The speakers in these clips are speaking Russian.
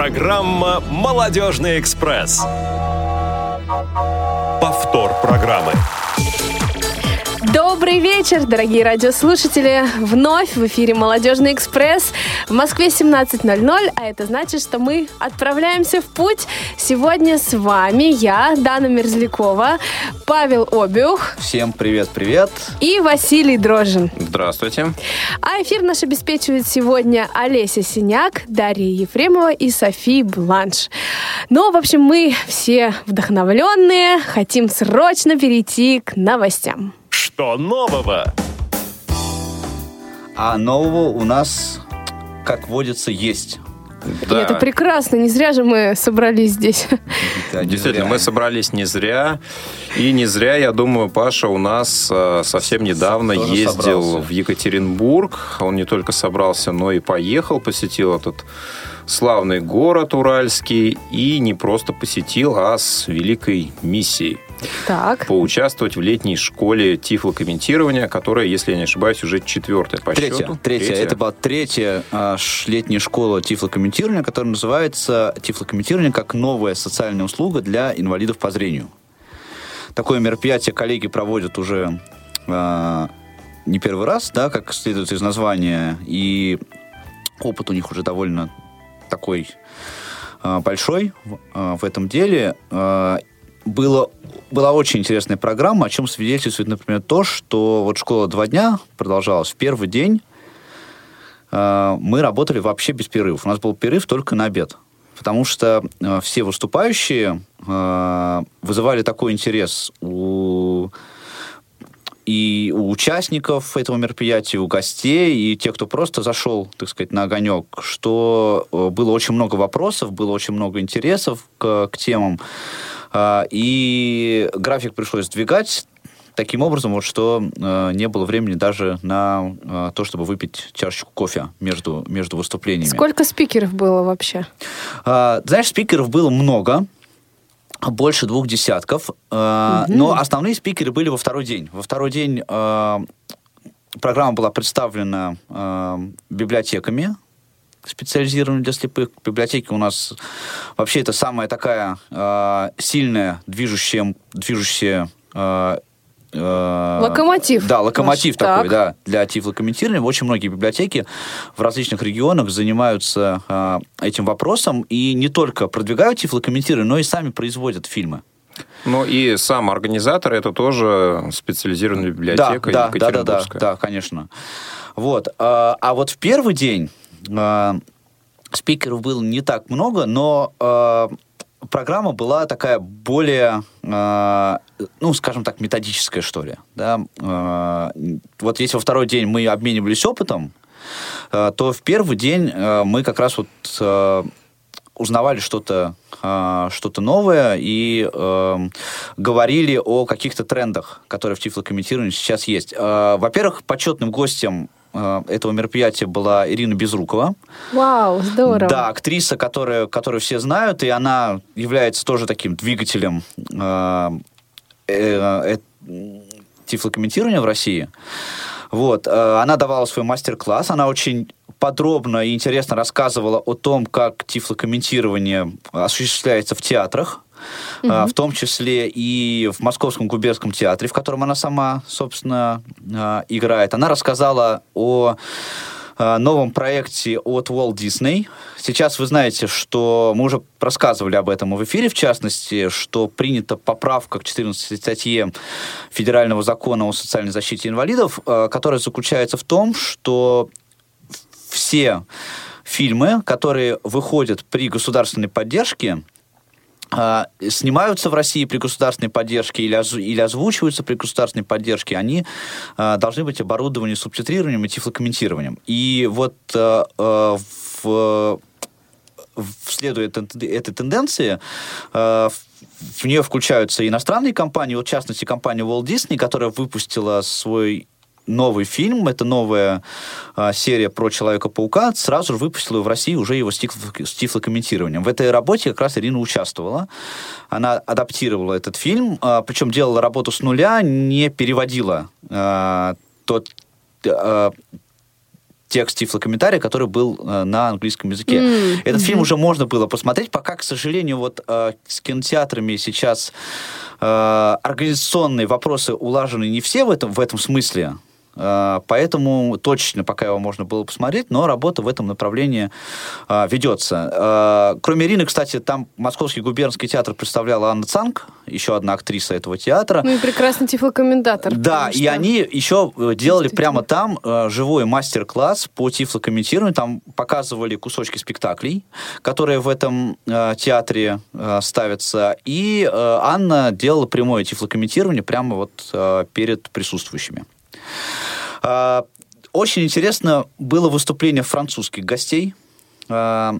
Программа «Молодежный экспресс». Повтор программы. Добрый вечер, дорогие радиослушатели! Вновь в эфире «Молодежный экспресс» в Москве 17.00, а это значит, что мы отправляемся в путь. Сегодня с вами я, Дана Мерзлякова, Павел Обюх. Всем привет-привет. И Василий Дрожин. Здравствуйте. А эфир наш обеспечивает сегодня Олеся Синяк, Дарья Ефремова и София Бланш. Ну, в общем, мы все вдохновленные, хотим срочно перейти к новостям. Что нового? А нового у нас, как водится, есть. И это прекрасно, не зря же мы собрались здесь. Да, Действительно, мы собрались не зря. И не зря, я думаю, Паша у нас э, совсем недавно Тоже ездил собрался. в Екатеринбург. Он не только собрался, но и поехал, посетил этот славный город уральский. И не просто посетил, а с великой миссией так. поучаствовать в летней школе тифлокомментирования, которая, если я не ошибаюсь, уже четвертая по третья, счету. Третья. третья. Это была третья а, летняя школа тифлокомментирования, которая называется тифлокомментирование как новая социальная услуга для инвалидов по зрению. Такое мероприятие коллеги проводят уже а, не первый раз, да, как следует из названия, и опыт у них уже довольно такой а, большой а, в этом деле. Было, была очень интересная программа, о чем свидетельствует, например, то, что вот школа два дня продолжалась. В первый день э, мы работали вообще без перерывов. У нас был перерыв только на обед. Потому что э, все выступающие э, вызывали такой интерес у и у участников этого мероприятия, у гостей, и тех, кто просто зашел, так сказать, на огонек, что э, было очень много вопросов, было очень много интересов к, к темам. А, и график пришлось сдвигать таким образом, вот, что э, не было времени даже на э, то, чтобы выпить чашечку кофе между, между выступлениями. Сколько спикеров было вообще? Э, знаешь, спикеров было много, больше двух десятков, э, угу. но основные спикеры были во второй день. Во второй день э, программа была представлена э, библиотеками, специализированные для слепых. Библиотеки у нас вообще это самая такая э, сильная движущая, движущая э, Локомотив. Да, локомотив Наш, такой, так. да, для тифлокомментирования. Очень многие библиотеки в различных регионах занимаются э, этим вопросом и не только продвигают тифлокомментирование, но и сами производят фильмы. Ну и сам организатор это тоже специализированная библиотека да, да, да, да, да, конечно. Вот. А, а вот в первый день э, спикеров было не так много, но э, программа была такая более, э, ну, скажем так, методическая, что ли. Да? Э, вот если во второй день мы обменивались опытом, э, то в первый день э, мы как раз вот э, узнавали что-то что-то новое и э, говорили о каких-то трендах, которые в тифлокомментировании сейчас есть. Э, во-первых, почетным гостем этого мероприятия была Ирина Безрукова. Вау, здорово. Да, актриса, которая, которую все знают, и она является тоже таким двигателем э, э, э, тифлокомментирования в России. Вот, э, она давала свой мастер-класс, она очень подробно и интересно рассказывала о том, как тифлокомментирование осуществляется в театрах, угу. в том числе и в Московском губернском театре, в котором она сама, собственно, а, играет. Она рассказала о а, новом проекте от Walt Disney. Сейчас вы знаете, что мы уже рассказывали об этом в эфире, в частности, что принята поправка к 14 статье Федерального закона о социальной защите инвалидов, которая заключается в том, что все фильмы, которые выходят при государственной поддержке, снимаются в России при государственной поддержке или, оз, или озвучиваются при государственной поддержке, они а, должны быть оборудованы субтитрированием и тифлокомментированием. И вот а, а, в следуя этой тенденции, в нее включаются иностранные компании, вот в частности компания Walt Disney, которая выпустила свой новый фильм, это новая а, серия про Человека-паука, сразу же выпустила в России уже его с, тифлокомментированием. В этой работе как раз Ирина участвовала. Она адаптировала этот фильм, а, причем делала работу с нуля, не переводила а, тот, а, текст тифлокомментария, который был э, на английском языке. Mm-hmm. Этот фильм уже можно было посмотреть, пока, к сожалению, вот э, с кинотеатрами сейчас э, организационные вопросы улажены не все в этом, в этом смысле. А, поэтому точно пока его можно было посмотреть, но работа в этом направлении а, ведется. А, кроме Ирины, кстати, там Московский губернский театр представляла Анна Цанг, еще одна актриса этого театра. Ну и прекрасный тифлокомментатор. Да, и они еще э, делали прямо там э, живой мастер-класс по тифлокомментированию. Там показывали кусочки спектаклей, которые в этом э, театре ставятся. И Анна делала прямое тифлокомментирование прямо вот перед присутствующими. А, очень интересно было выступление французских гостей. А,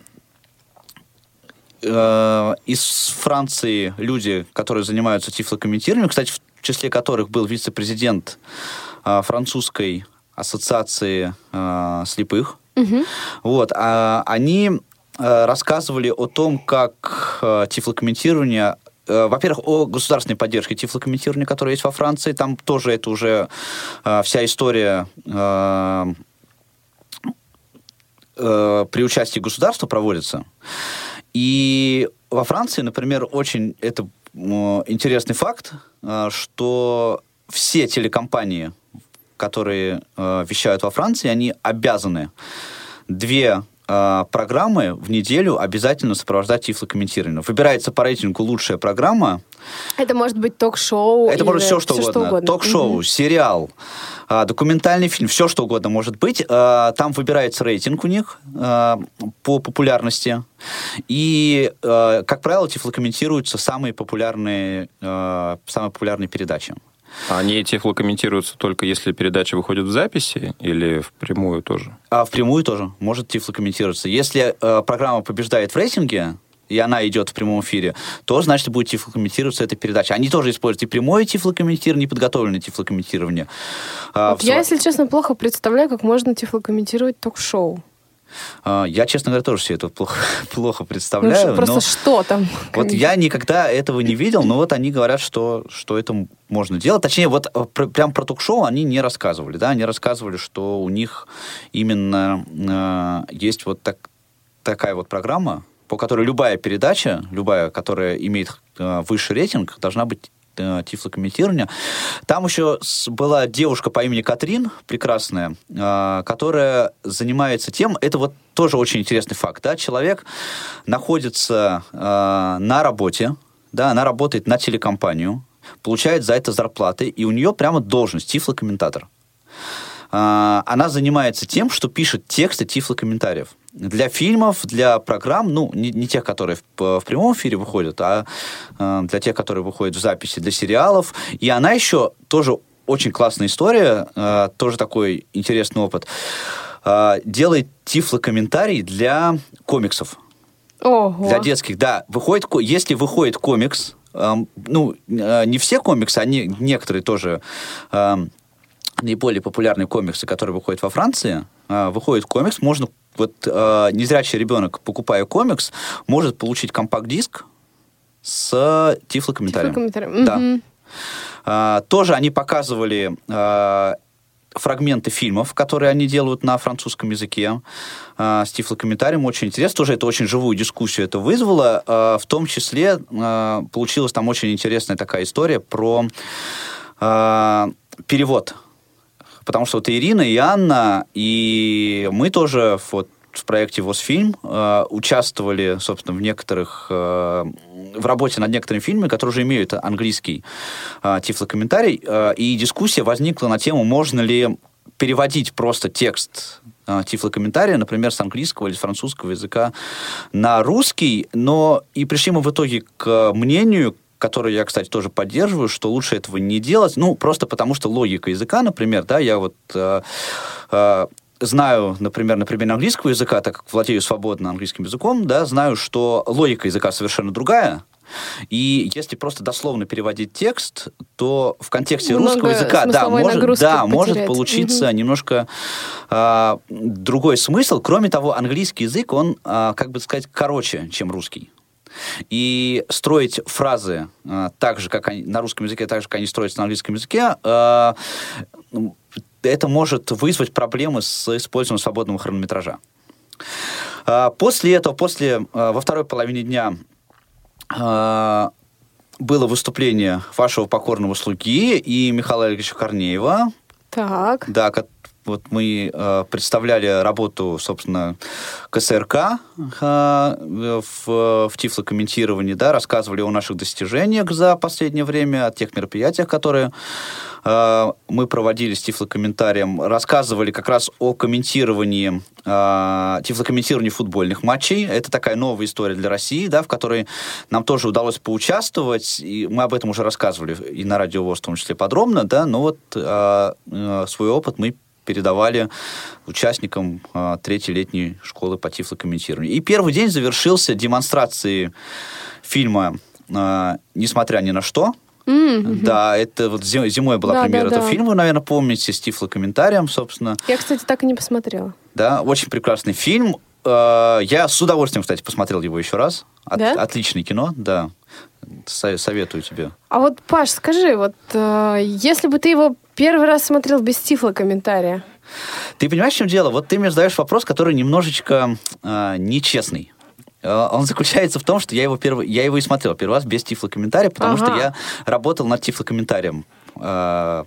а, из Франции люди, которые занимаются тифлокомментированием, кстати, в числе которых был вице-президент французской ассоциации слепых. Угу. Вот, они рассказывали о том, как тифлокомментирование Э, во-первых, о государственной поддержке тифлокомментирования, которая есть во Франции. Там тоже это уже э, вся история э, при участии государства проводится. И во Франции, например, очень это интересный факт, что все телекомпании, которые вещают во Франции, они обязаны две э, программы в неделю обязательно сопровождать тифлокомментирование. Выбирается по рейтингу лучшая программа. Это может быть ток-шоу. Это может все что все угодно. угодно. Ток-шоу, mm-hmm. сериал, э, документальный фильм, все что угодно может быть. Э, там выбирается рейтинг у них э, по популярности. И, э, как правило, тифлокомментируются самые популярные, э, самые популярные передачи. Они тифлокомментируются только если передача выходит в записи или в прямую тоже? А в прямую тоже может тифлокомментироваться. Если э, программа побеждает в рейтинге, и она идет в прямом эфире, то, значит, будет тифлокомментироваться эта передача. Они тоже используют и прямое тифлокомментирование, и подготовленное тифлокомментирование. А, вот я, если честно, плохо представляю, как можно тифлокомментировать ток-шоу. А, я, честно говоря, тоже себе это плохо, плохо представляю. Ну, просто но... что там? Вот я никогда этого не видел, но вот они говорят, что, что это можно делать. Точнее, вот э, пр прям про ток-шоу они не рассказывали, да, они рассказывали, что у них именно э, есть вот так, такая вот программа, по которой любая передача, любая, которая имеет э, высший рейтинг, должна быть тифлокомментирования. Там еще была девушка по имени Катрин, прекрасная, э, которая занимается тем, это вот тоже очень интересный факт, да, человек находится э, на работе, да, она работает на телекомпанию, получает за это зарплаты, и у нее прямо должность тифлокомментатор. Она занимается тем, что пишет тексты тифлокомментариев. Для фильмов, для программ, ну, не, не тех, которые в, в прямом эфире выходят, а э, для тех, которые выходят в записи, для сериалов. И она еще тоже очень классная история, э, тоже такой интересный опыт. Э, делает тифлокомментарий для комиксов. Ого. Для детских, да. Выходит, если выходит комикс, эм, ну, э, не все комиксы, а не, некоторые тоже эм, наиболее популярные комиксы, которые выходят во Франции, э, выходит комикс, можно вот э, незрячий ребенок, покупая комикс, может получить компакт-диск с тифлокомментарием. Тифлокомментарием. Да. А, тоже они показывали а, фрагменты фильмов, которые они делают на французском языке а, с тифлокомментарием. Очень интересно. Тоже это очень живую дискуссию это вызвало. А, в том числе а, получилась там очень интересная такая история про а, перевод потому что вот и Ирина, и Анна, и мы тоже вот в проекте ВОЗ-фильм э, участвовали, собственно, в некоторых, э, в работе над некоторыми фильмами, которые уже имеют английский э, тифлокомментарий, э, и дискуссия возникла на тему, можно ли переводить просто текст э, тифлокомментария, например, с английского или с французского языка на русский, но и пришли мы в итоге к мнению, который я, кстати, тоже поддерживаю, что лучше этого не делать, ну, просто потому что логика языка, например, да, я вот э, э, знаю, например, на примере английского языка, так как владею свободно английским языком, да, знаю, что логика языка совершенно другая, и если просто дословно переводить текст, то в контексте Много русского языка, да, может, да, может получиться угу. немножко э, другой смысл. Кроме того, английский язык, он, э, как бы сказать, короче, чем русский. И строить фразы э, так же, как они на русском языке, так же, как они строятся на английском языке, э, это может вызвать проблемы с использованием свободного хронометража. А, после этого, после, а, во второй половине дня а, было выступление вашего покорного слуги и Михаила Ильича Корнеева. Так. Да, вот мы э, представляли работу, собственно, КСРК э, в, в тифлокомментировании, да, рассказывали о наших достижениях за последнее время, о тех мероприятиях, которые э, мы проводили с тифлокомментарием, рассказывали как раз о комментировании, э, тифлокомментировании футбольных матчей. Это такая новая история для России, да, в которой нам тоже удалось поучаствовать, и мы об этом уже рассказывали и на радио в том числе подробно, да, но вот э, э, свой опыт мы передавали участникам э, третьей летней школы по тифлокомментированию. И первый день завершился демонстрацией фильма э, «Несмотря ни на что», Mm-hmm. Да, это вот зимой была да, премьера да, этого да. фильма, наверное, помните, с тифлокомментарием, собственно. Я, кстати, так и не посмотрела. Да, очень прекрасный фильм. Э, я с удовольствием, кстати, посмотрел его еще раз. От, да? Отличное кино, да. Советую тебе. А вот, Паш, скажи, вот э, если бы ты его первый раз смотрел без тифлокомментария, ты понимаешь, в чем дело? Вот ты мне задаешь вопрос, который немножечко э, нечестный. Он заключается в том, что я его, первый, я его и смотрел первый раз без тифлокомментария, потому ага. что я работал над тифлокомментарием э,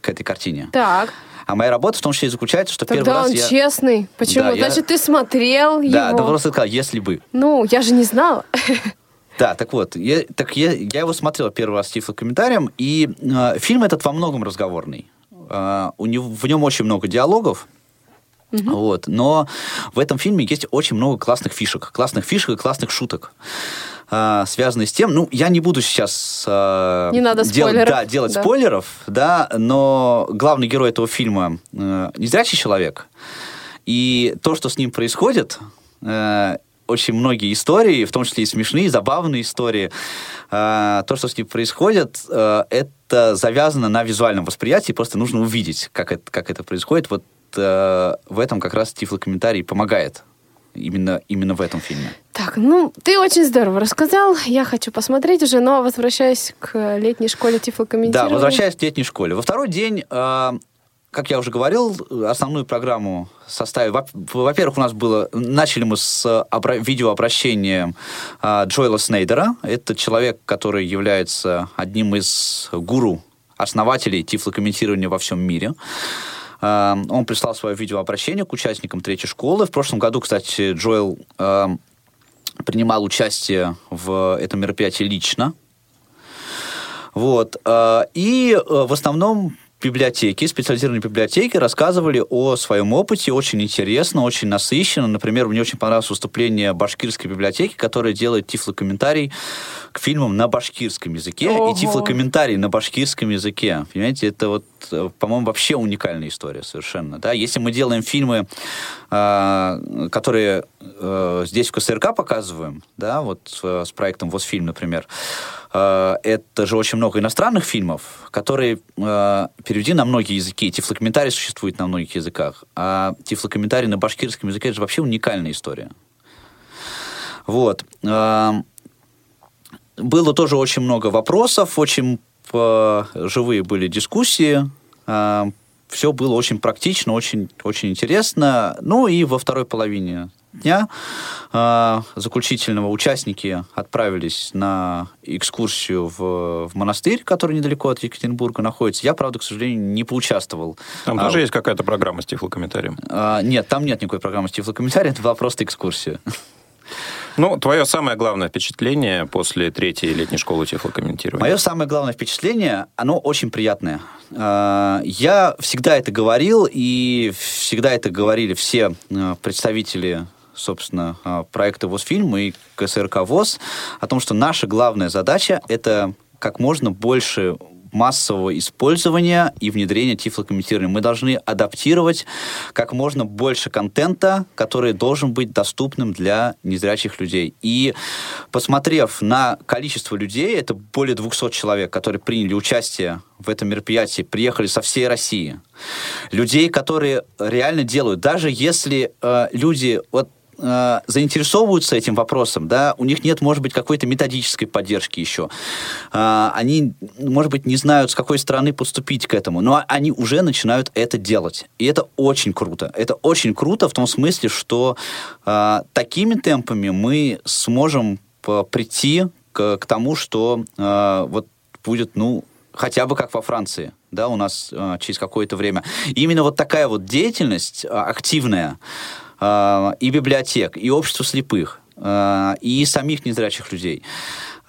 к этой картине. Так. А моя работа в том числе и заключается, что Тогда первый раз он я... честный. Почему? Да, Значит, я... ты смотрел да, его. Да, да просто сказал, если бы. Ну, я же не знала. Да, так вот, я, так я, я его смотрел первый раз с тифлокомментарием, и э, фильм этот во многом разговорный. Э, у него, в нем очень много диалогов, Uh-huh. Вот. Но в этом фильме есть очень много классных фишек. Классных фишек и классных шуток. Uh, связанные с тем, ну, я не буду сейчас uh, не надо дел, спойлеров. да, делать да. спойлеров, да, но главный герой этого фильма uh, незрячий человек, и то, что с ним происходит, очень многие истории, в том числе и смешные, и забавные истории, то, что с ним происходит, это завязано на визуальном восприятии, просто нужно увидеть, как это, как это происходит. Вот в этом как раз тифлокомментарий помогает. Именно, именно в этом фильме. Так, ну, ты очень здорово рассказал. Я хочу посмотреть уже, но возвращаясь к летней школе тифлокомментирования. Да, возвращаясь к летней школе. Во второй день, э, как я уже говорил, основную программу составили... Во-первых, у нас было... Начали мы с обра- видеообращения э, Джоэла Снейдера. Это человек, который является одним из гуру, основателей тифлокомментирования во всем мире. Он прислал свое видеообращение к участникам третьей школы. В прошлом году, кстати, Джоэл э, принимал участие в этом мероприятии лично. Вот. Э, и в основном библиотеки, специализированные библиотеки рассказывали о своем опыте очень интересно, очень насыщенно. Например, мне очень понравилось выступление башкирской библиотеки, которая делает тифлокомментарий к фильмам на башкирском языке Ого. и тифлокомментарий на башкирском языке. Понимаете, это вот, по-моему, вообще уникальная история совершенно. Да? Если мы делаем фильмы, э, которые э, здесь в КСРК показываем, да, вот э, с проектом ВОЗфильм, например, э, это же очень много иностранных фильмов, которые э, переведены на многие языки. Тифлокомментарий существует на многих языках. А тифлокомментарий на башкирском языке это же вообще уникальная история. Вот. Э, было тоже очень много вопросов, очень э, живые были дискуссии. Э, все было очень практично, очень, очень интересно. Ну и во второй половине дня э, заключительного участники отправились на экскурсию в, в монастырь, который недалеко от Екатеринбурга находится. Я, правда, к сожалению, не поучаствовал. Там а, тоже есть какая-то программа с тифлокомментарием? А, нет, там нет никакой программы с тифлокомментарием, это была просто экскурсия. Ну, твое самое главное впечатление после третьей летней школы тифлокомментирования? Мое самое главное впечатление, оно очень приятное. Я всегда это говорил, и всегда это говорили все представители собственно, проекта ВОЗфильм и КСРК ВОЗ, о том, что наша главная задача — это как можно больше массового использования и внедрения тифлокомментирования. Мы должны адаптировать как можно больше контента, который должен быть доступным для незрячих людей. И посмотрев на количество людей, это более 200 человек, которые приняли участие в этом мероприятии, приехали со всей России. Людей, которые реально делают. Даже если э, люди... Вот э, заинтересовываются этим вопросом, да, у них нет, может быть, какой-то методической поддержки еще. Э, они, может быть, не знают, с какой стороны подступить к этому, но они уже начинают это делать. И это очень круто. Это очень круто в том смысле, что э, такими темпами мы сможем прийти к, к тому, что вот будет, ну, хотя бы как во Франции, да, у нас через какое-то время. Именно вот такая вот деятельность активная и библиотек, и общество слепых, э, и самих незрячих людей,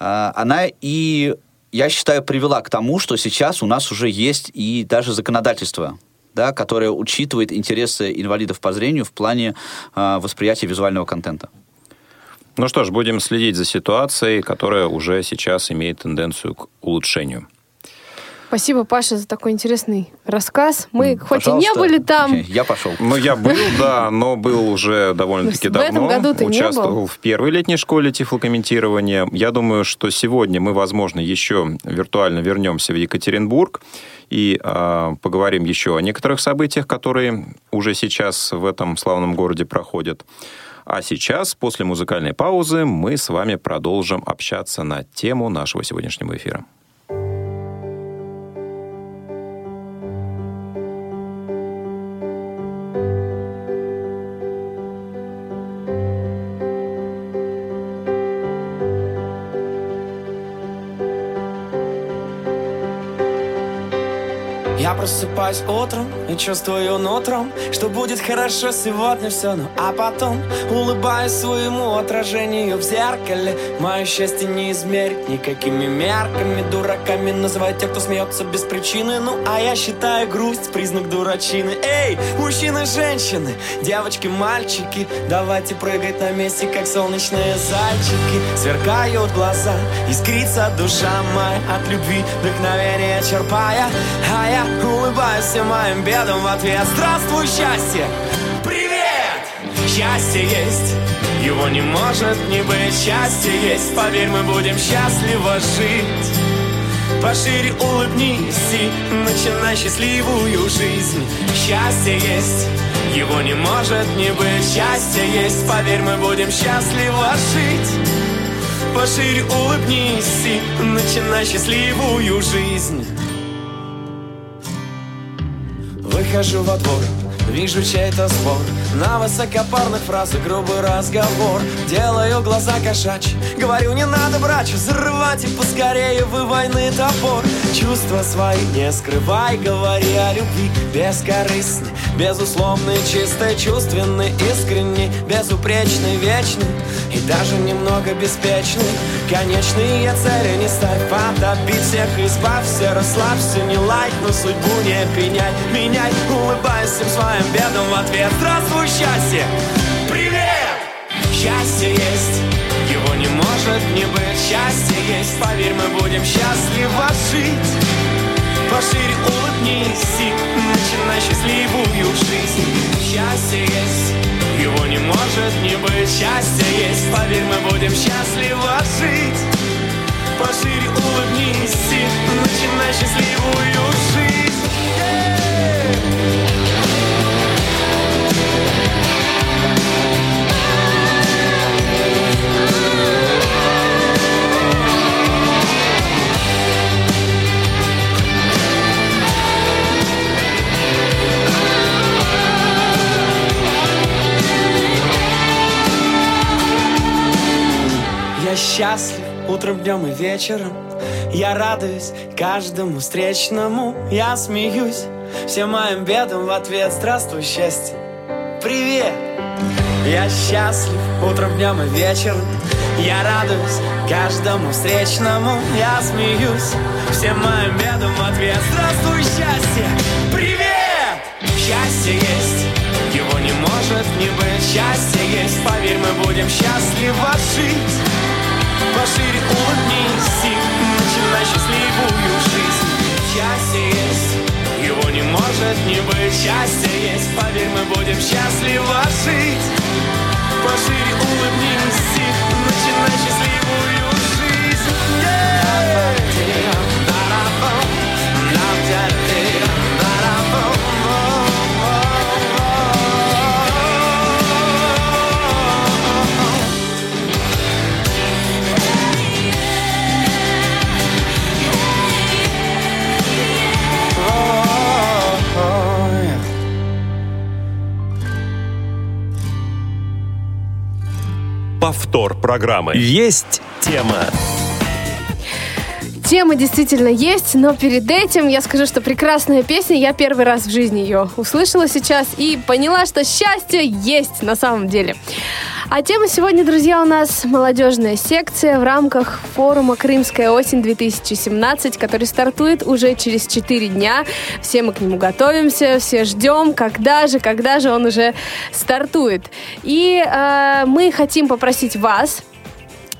э, она и, я считаю, привела к тому, что сейчас у нас уже есть и даже законодательство, да, которое учитывает интересы инвалидов по зрению в плане восприятия визуального контента. Ну что ж, будем следить за ситуацией, которая уже сейчас имеет тенденцию к улучшению. Спасибо, Паша, за такой интересный рассказ. Мы Пожалуйста. хоть и не были там. Я пошел. Ну, я был, да, но был уже довольно-таки давно. В этом году ты Участвовал не был? в первой летней школе тифлокомментирования. Я думаю, что сегодня мы, возможно, еще виртуально вернемся в Екатеринбург и э, поговорим еще о некоторых событиях, которые уже сейчас в этом славном городе проходят. А сейчас, после музыкальной паузы, мы с вами продолжим общаться на тему нашего сегодняшнего эфира. Просыпаюсь утром и чувствую нутром Что будет хорошо сегодня все Ну а потом улыбаюсь своему отражению в зеркале. Мое счастье не измерить никакими мерками Дураками называют тех, кто смеется без причины. Ну а я считаю грусть признак дурачины. Эй, мужчины, женщины, девочки, мальчики Давайте прыгать на месте, как солнечные зайчики. Сверкают глаза, искрится душа моя От любви вдохновение черпая. А я Улыбаюсь всем моим бедам в ответ. Здравствуй, счастье! Привет! Счастье есть. Его не может не быть. Счастье есть. Поверь, мы будем счастливо жить. Пошире улыбнись и начинай счастливую жизнь. Счастье есть. Его не может не быть. Счастье есть, поверь, мы будем счастливо жить. Пошире улыбнись и начинай счастливую жизнь Выхожу во двор, вижу чей-то спор. На высокопарных фразах грубый разговор. Делаю глаза кошачьи, говорю не надо брать Взрывать и поскорее вы войны топор Чувства свои не скрывай, говори о любви Бескорыстный, безусловный, чистый, чувственный, искренний Безупречный, вечный и даже немного беспечный. Конечные цели не ставь, подобить всех Избавься, расслабься, не лайк, но судьбу не пеняй Меняй, улыбаясь всем своим бедам в ответ. Здравствуй, счастье! Привет! Счастье есть, его не может не быть. Счастье есть, поверь, мы будем счастливо жить Пошире улыбнись и начинай счастливую жизнь. Счастье есть его не может не быть. Счастье есть, поверь, мы будем счастливо жить. Пошире улыбнись и начинай счастливую жизнь. Yeah! Счастлив утром, днем и вечером. Я радуюсь каждому встречному Я смеюсь всем моим бедам в ответ. Здравствуй, счастье, привет! Я счастлив утром, днем и вечером. Я радуюсь каждому встречному Я смеюсь всем моим бедам в ответ. Здравствуй, счастье, привет! Счастье есть его не может не быть. Счастье есть, поверь, мы будем счастливо жить Пошире улыбнись и начинай счастливую жизнь. Счастье есть, его не может не быть. Счастье есть, поверь, мы будем счастливо жить. Пошире улыбнись и начинай счастливую жизнь. Yeah! Повтор программы. Есть тема. Тема действительно есть, но перед этим я скажу, что прекрасная песня, я первый раз в жизни ее услышала сейчас и поняла, что счастье есть на самом деле. А тема сегодня, друзья, у нас молодежная секция в рамках форума «Крымская осень-2017», который стартует уже через 4 дня. Все мы к нему готовимся, все ждем, когда же, когда же он уже стартует. И э, мы хотим попросить вас,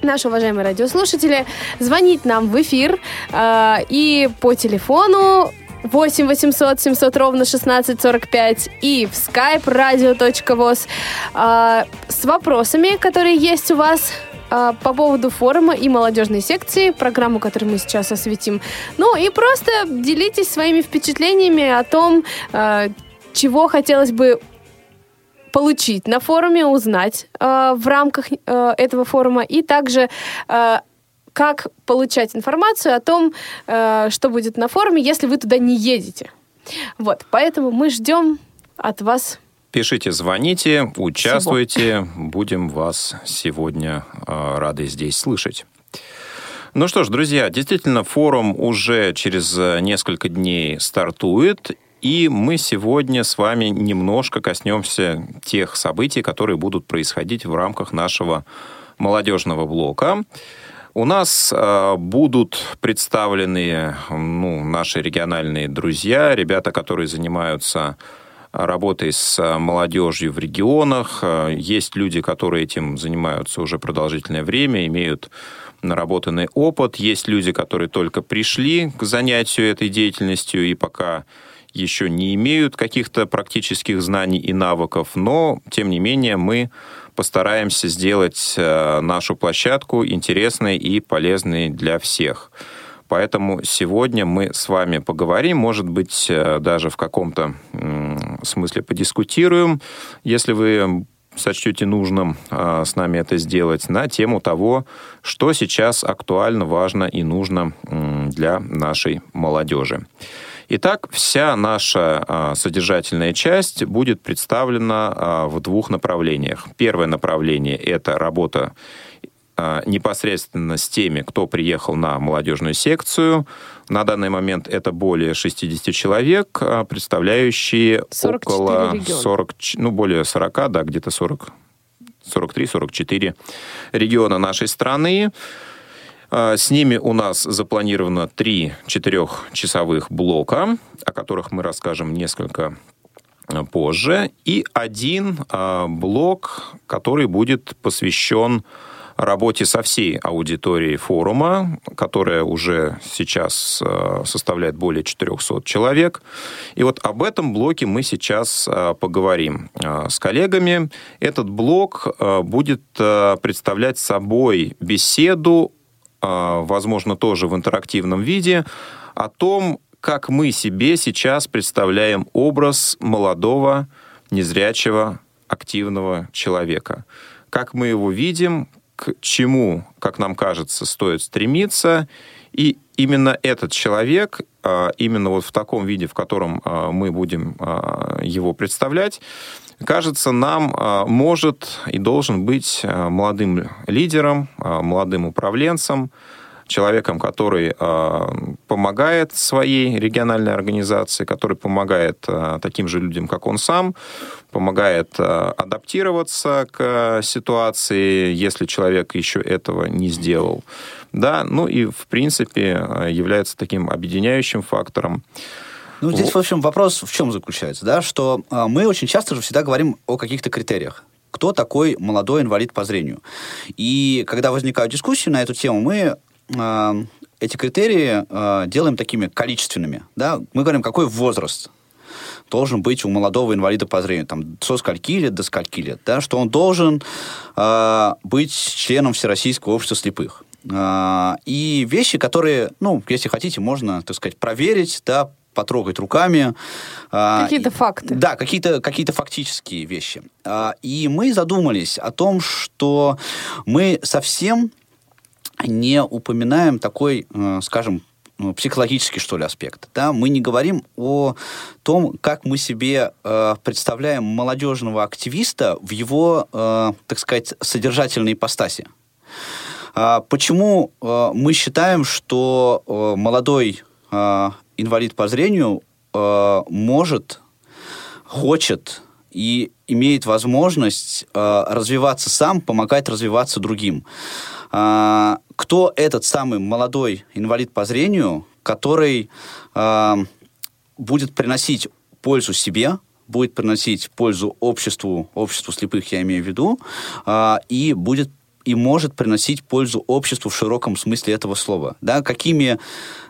наши уважаемые радиослушатели, звонить нам в эфир э, и по телефону 8 800 700 ровно 1645 и в skype radio.voz э, с вопросами, которые есть у вас э, по поводу форума и молодежной секции, программу, которую мы сейчас осветим. Ну и просто делитесь своими впечатлениями о том, э, чего хотелось бы получить на форуме, узнать э, в рамках э, этого форума и также э, как получать информацию о том, э, что будет на форуме, если вы туда не едете. Вот, поэтому мы ждем от вас Пишите, звоните, участвуйте. Всего. Будем вас сегодня э, рады здесь слышать. Ну что ж, друзья, действительно, форум уже через несколько дней стартует, и мы сегодня с вами немножко коснемся тех событий, которые будут происходить в рамках нашего молодежного блока. У нас э, будут представлены ну, наши региональные друзья, ребята, которые занимаются работой с молодежью в регионах. Есть люди, которые этим занимаются уже продолжительное время, имеют наработанный опыт. Есть люди, которые только пришли к занятию этой деятельностью и пока еще не имеют каких-то практических знаний и навыков, но, тем не менее, мы постараемся сделать э, нашу площадку интересной и полезной для всех. Поэтому сегодня мы с вами поговорим, может быть, э, даже в каком-то смысле подискутируем, если вы сочтете нужным э, с нами это сделать, на тему того, что сейчас актуально, важно и нужно для нашей молодежи. Итак, вся наша а, содержательная часть будет представлена а, в двух направлениях. Первое направление – это работа а, непосредственно с теми, кто приехал на молодежную секцию. На данный момент это более 60 человек, представляющие около 40, ну, более 40, да, где-то 40, 43-44 региона нашей страны. А, с ними у нас запланировано три четырехчасовых блока, о которых мы расскажем несколько а, позже, и один а, блок, который будет посвящен работе со всей аудиторией форума, которая уже сейчас составляет более 400 человек. И вот об этом блоке мы сейчас поговорим с коллегами. Этот блок будет представлять собой беседу возможно, тоже в интерактивном виде, о том, как мы себе сейчас представляем образ молодого, незрячего, активного человека. Как мы его видим, к чему, как нам кажется, стоит стремиться. И именно этот человек, а, именно вот в таком виде, в котором а, мы будем его представлять, кажется, нам а, может и должен быть а, молодым лидером, а, молодым управленцем, человеком, который помогает своей региональной организации, который помогает таким же людям, как он сам, помогает адаптироваться к ситуации, если человек еще этого не сделал. Да, ну и, в принципе, является таким объединяющим фактором. Ну, здесь, в общем, вопрос в чем заключается, да, что э, мы очень часто же всегда говорим о каких-то критериях. Кто такой молодой инвалид по зрению? И когда возникают дискуссии на эту тему, мы э, эти критерии э, делаем такими количественными, да. Мы говорим, какой возраст должен быть у молодого инвалида по зрению, там, со скольки лет до скольки лет, да, что он должен э, быть членом Всероссийского общества слепых. Э, и вещи, которые, ну, если хотите, можно, так сказать, проверить, да, потрогать руками. А, какие-то факты. Да, какие-то какие фактические вещи. А, и мы задумались о том, что мы совсем не упоминаем такой, э, скажем, ну, психологический, что ли, аспект. Да? Мы не говорим о том, как мы себе э, представляем молодежного активиста в его, э, так сказать, содержательной ипостаси. Э, почему э, мы считаем, что э, молодой э, инвалид по зрению э, может, хочет и имеет возможность э, развиваться сам, помогать развиваться другим? Э, кто этот самый молодой инвалид по зрению, который э, будет приносить пользу себе, будет приносить пользу обществу, обществу слепых, я имею в виду, э, и будет и может приносить пользу обществу в широком смысле этого слова. Да? Какими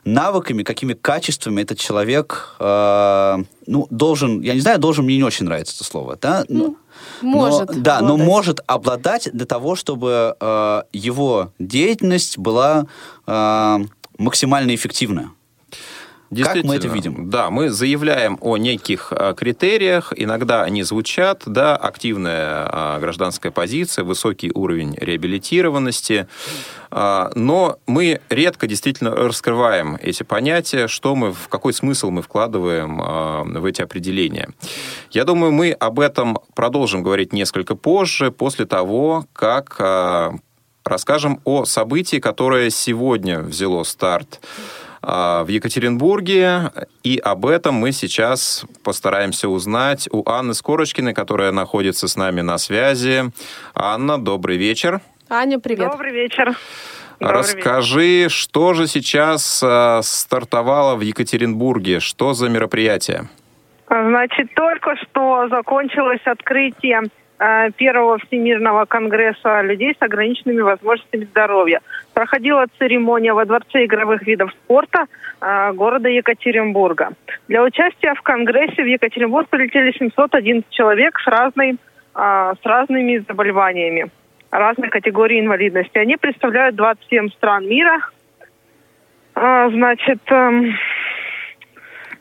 навыками, какими качествами этот человек э, ну, должен, я не знаю, должен, мне не очень нравится это слово, да? Ну, может. Но, да, но может обладать для того, чтобы э, его деятельность была э, максимально эффективная. Как мы это видим? Да, мы заявляем о неких а, критериях, иногда они звучат, да, активная а, гражданская позиция, высокий уровень реабилитированности, а, но мы редко действительно раскрываем эти понятия, что мы, в какой смысл мы вкладываем в эти определения. Я думаю, мы об этом продолжим говорить несколько позже, после того, как расскажем о событии, которое сегодня взяло старт в Екатеринбурге. И об этом мы сейчас постараемся узнать у Анны Скорочкиной, которая находится с нами на связи. Анна, добрый вечер. Аня, привет. Добрый вечер. Добрый Расскажи, вечер. что же сейчас э, стартовало в Екатеринбурге? Что за мероприятие? Значит, только что закончилось открытие Э, первого Всемирного конгресса людей с ограниченными возможностями здоровья. Проходила церемония во Дворце игровых видов спорта э, города Екатеринбурга. Для участия в конгрессе в Екатеринбург прилетели 711 человек с, разной, э, с разными заболеваниями, разной категории инвалидности. Они представляют 27 стран мира. Значит, эм,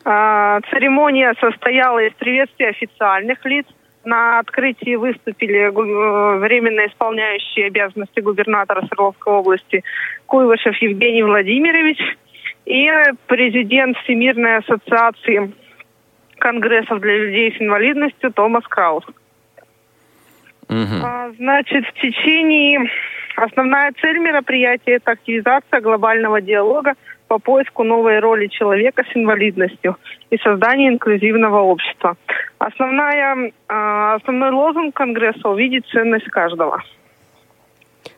церемония состояла из приветствия официальных лиц – на открытии выступили э, временно исполняющий обязанности губернатора Свердловской области Куйвышев Евгений Владимирович и президент Всемирной ассоциации конгрессов для людей с инвалидностью Томас Краус. Угу. Значит, в течение... Основная цель мероприятия – это активизация глобального диалога по поиску новой роли человека с инвалидностью и создание инклюзивного общества. Основная, а, основной лозунг Конгресса – увидеть ценность каждого.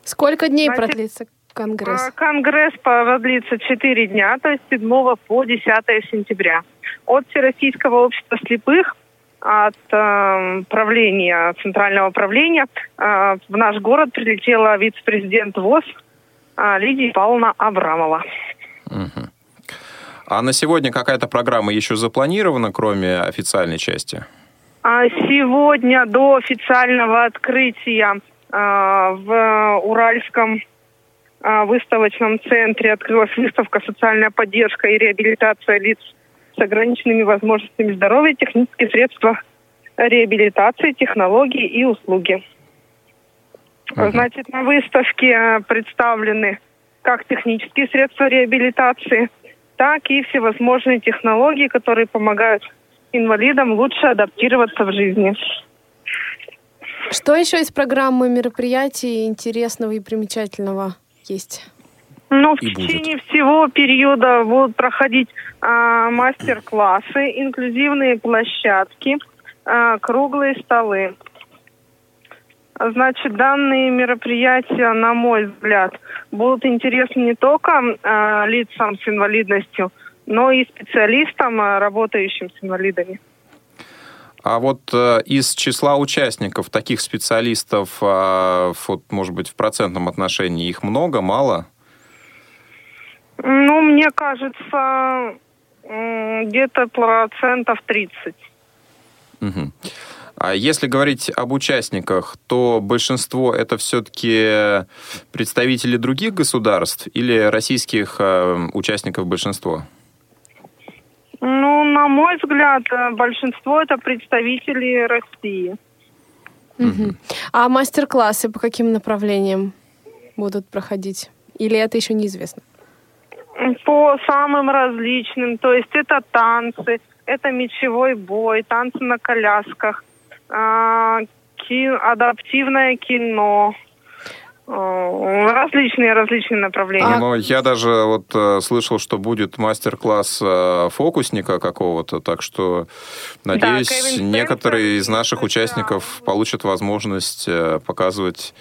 Сколько дней Значит, продлится Конгресс? А, конгресс продлится 4 дня, то есть 7 по 10 сентября. От Всероссийского общества слепых от э, правления, центрального правления э, в наш город прилетела вице-президент ВОЗ э, Лидия Павловна Абрамова. Угу. А на сегодня какая-то программа еще запланирована, кроме официальной части? А сегодня до официального открытия а, в Уральском а, выставочном центре открылась выставка «Социальная поддержка и реабилитация лиц с ограниченными возможностями здоровья, технические средства реабилитации, технологии и услуги». Uh-huh. Значит, на выставке представлены как технические средства реабилитации, так и всевозможные технологии, которые помогают инвалидам лучше адаптироваться в жизни. Что еще из программы мероприятий интересного и примечательного есть? Ну, в и течение будет. всего периода будут проходить а, мастер-классы, инклюзивные площадки, а, круглые столы. Значит, данные мероприятия, на мой взгляд, будут интересны не только э, лицам с инвалидностью, но и специалистам, э, работающим с инвалидами. А вот э, из числа участников таких специалистов, э, вот, может быть, в процентном отношении их много, мало? Ну, мне кажется, где-то процентов 30. Угу. А если говорить об участниках, то большинство это все-таки представители других государств или российских э, участников большинство? Ну, на мой взгляд, э, большинство это представители России. Угу. А мастер-классы по каким направлениям будут проходить? Или это еще неизвестно? По самым различным. То есть это танцы, это мечевой бой, танцы на колясках, а, ки- адаптивное кино. Различные, различные направления. Ну, я даже вот э, слышал, что будет мастер-класс э, фокусника какого-то, так что, надеюсь, Кевин Спенсер некоторые из и наших это, участников получат возможность э, показывать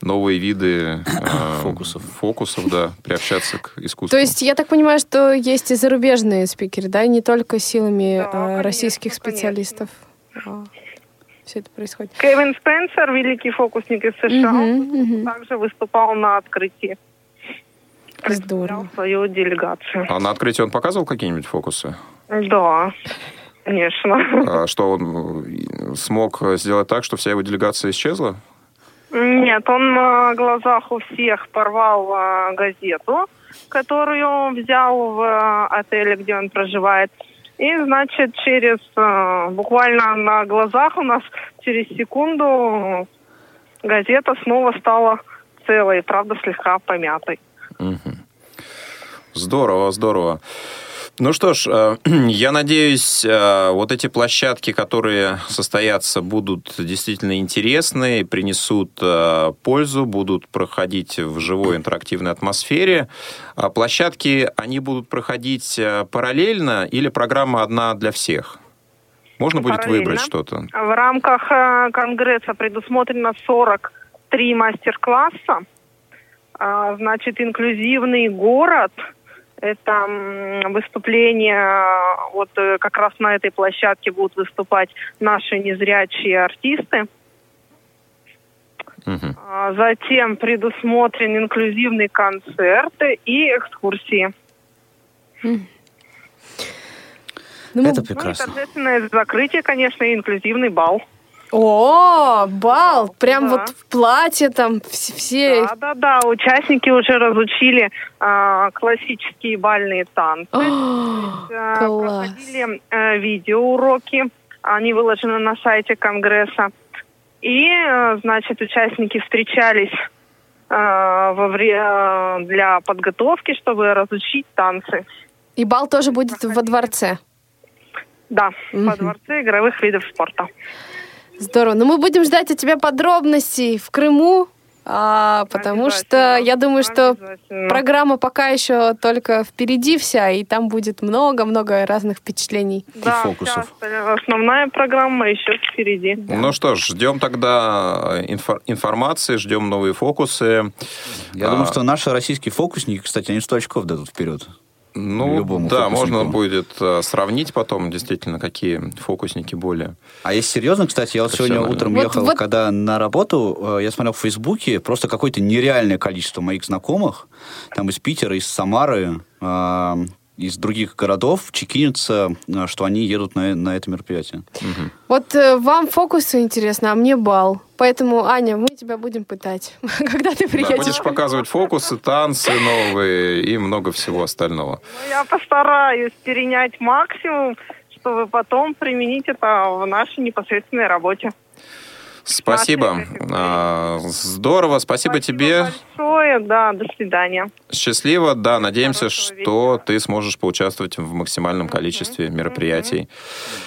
новые виды э, Фокусов. фокусов, да, приобщаться к искусству. То есть я так понимаю, что есть и зарубежные спикеры, да, не только силами Да, э, конечно, российских конечно. специалистов. Все это происходит. Кевин Спенсер, великий фокусник из США, Мгм, мгм. также выступал на открытии. Здорово. Представлял свою делегацию. А на открытии он показывал какие-нибудь фокусы? Да, конечно. А Что он э, смог сделать так, что вся его делегация исчезла? Нет, он на глазах у всех порвал а, газету, которую он взял в а, отеле, где он проживает. И, значит, через а, буквально на глазах у нас через секунду газета снова стала целой, правда, слегка помятой. Здорово, здорово. Ну что ж, э, я надеюсь, э, вот эти площадки, которые состоятся, будут действительно интересны, принесут э, пользу, будут проходить в живой интерактивной атмосфере. А площадки, они будут проходить параллельно или программа одна для всех? Можно будет выбрать что-то? В рамках Конгресса предусмотрено 43 мастер-класса. А, Значит, инклюзивный город – это выступление, вот э, как раз на этой площадке будут выступать наши незрячие артисты. А, Затем предусмотрен инклюзивный концерт и экскурсии. Ну, мы- Это Ну и прекрасно. торжественное закрытие, конечно, и инклюзивный бал. О, бал! Прям Да. вот в платье там вс- все. Да, да, да. Участники уже разучили а, классические бальные танцы. А, класс. Проходили а, видеоуроки. Они выложены на сайте Конгресса. И, а, значит, участники встречались а, во вре- а, для подготовки, чтобы разучить танцы. И бал тоже будет во дворце. Да, Мгм. во дворце игровых видов спорта. Здорово. Но мы будем ждать от тебя подробностей в Крыму, а, потому что я думаю, что программа пока еще только впереди вся, и там будет много-много разных впечатлений. Да, вся фокусов. основная программа еще впереди. Ну что ж, ждем тогда э, инфор- информации, ждем новые фокусы. Я А, думаю, что наши российские фокусники, кстати, они 100 очков дадут вперед. Ну, любому да, фокуснику. можно будет э, сравнить потом, действительно, какие фокусники более. А если серьезно, кстати, я вот сегодня утром Вот- ехал, вот- когда на работу, э, я смотрел в Фейсбуке, просто какое-то нереальное количество моих знакомых, там из Питера, из Самары, из других городов чекинятся, э, что они едут на, на это мероприятие. Вот э, вам фокусы интересно, а мне бал. Поэтому, Аня, мы тебя будем пытать, когда ты Да, приедешь. будешь показывать фокусы, танцы новые и много всего остального. Ну, я постараюсь перенять максимум, чтобы потом применить это в нашей непосредственной работе. Спасибо. А, Здорово, спасибо тебе. большое, да, до свидания. Счастливо, да, надеемся, Хорошего что вечера. ты сможешь поучаствовать в максимальном количестве мероприятий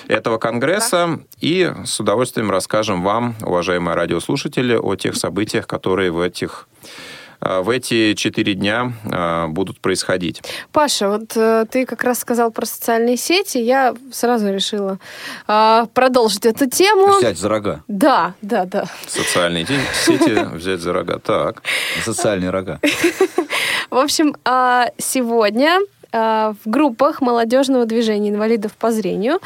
этого конгресса. И с удовольствием расскажем вам, уважаемые радиослушатели, о тех событиях, которые в этих в эти четыре дня а, будут происходить. Паша, вот э, ты как раз сказал про социальные сети, я сразу решила э, продолжить эту тему. Взять за рога, Да, да, да. Социальные сети взять за рога. Так. социальные рога. В общем, а, сегодня а, в группах молодежного движения инвалидов по зрению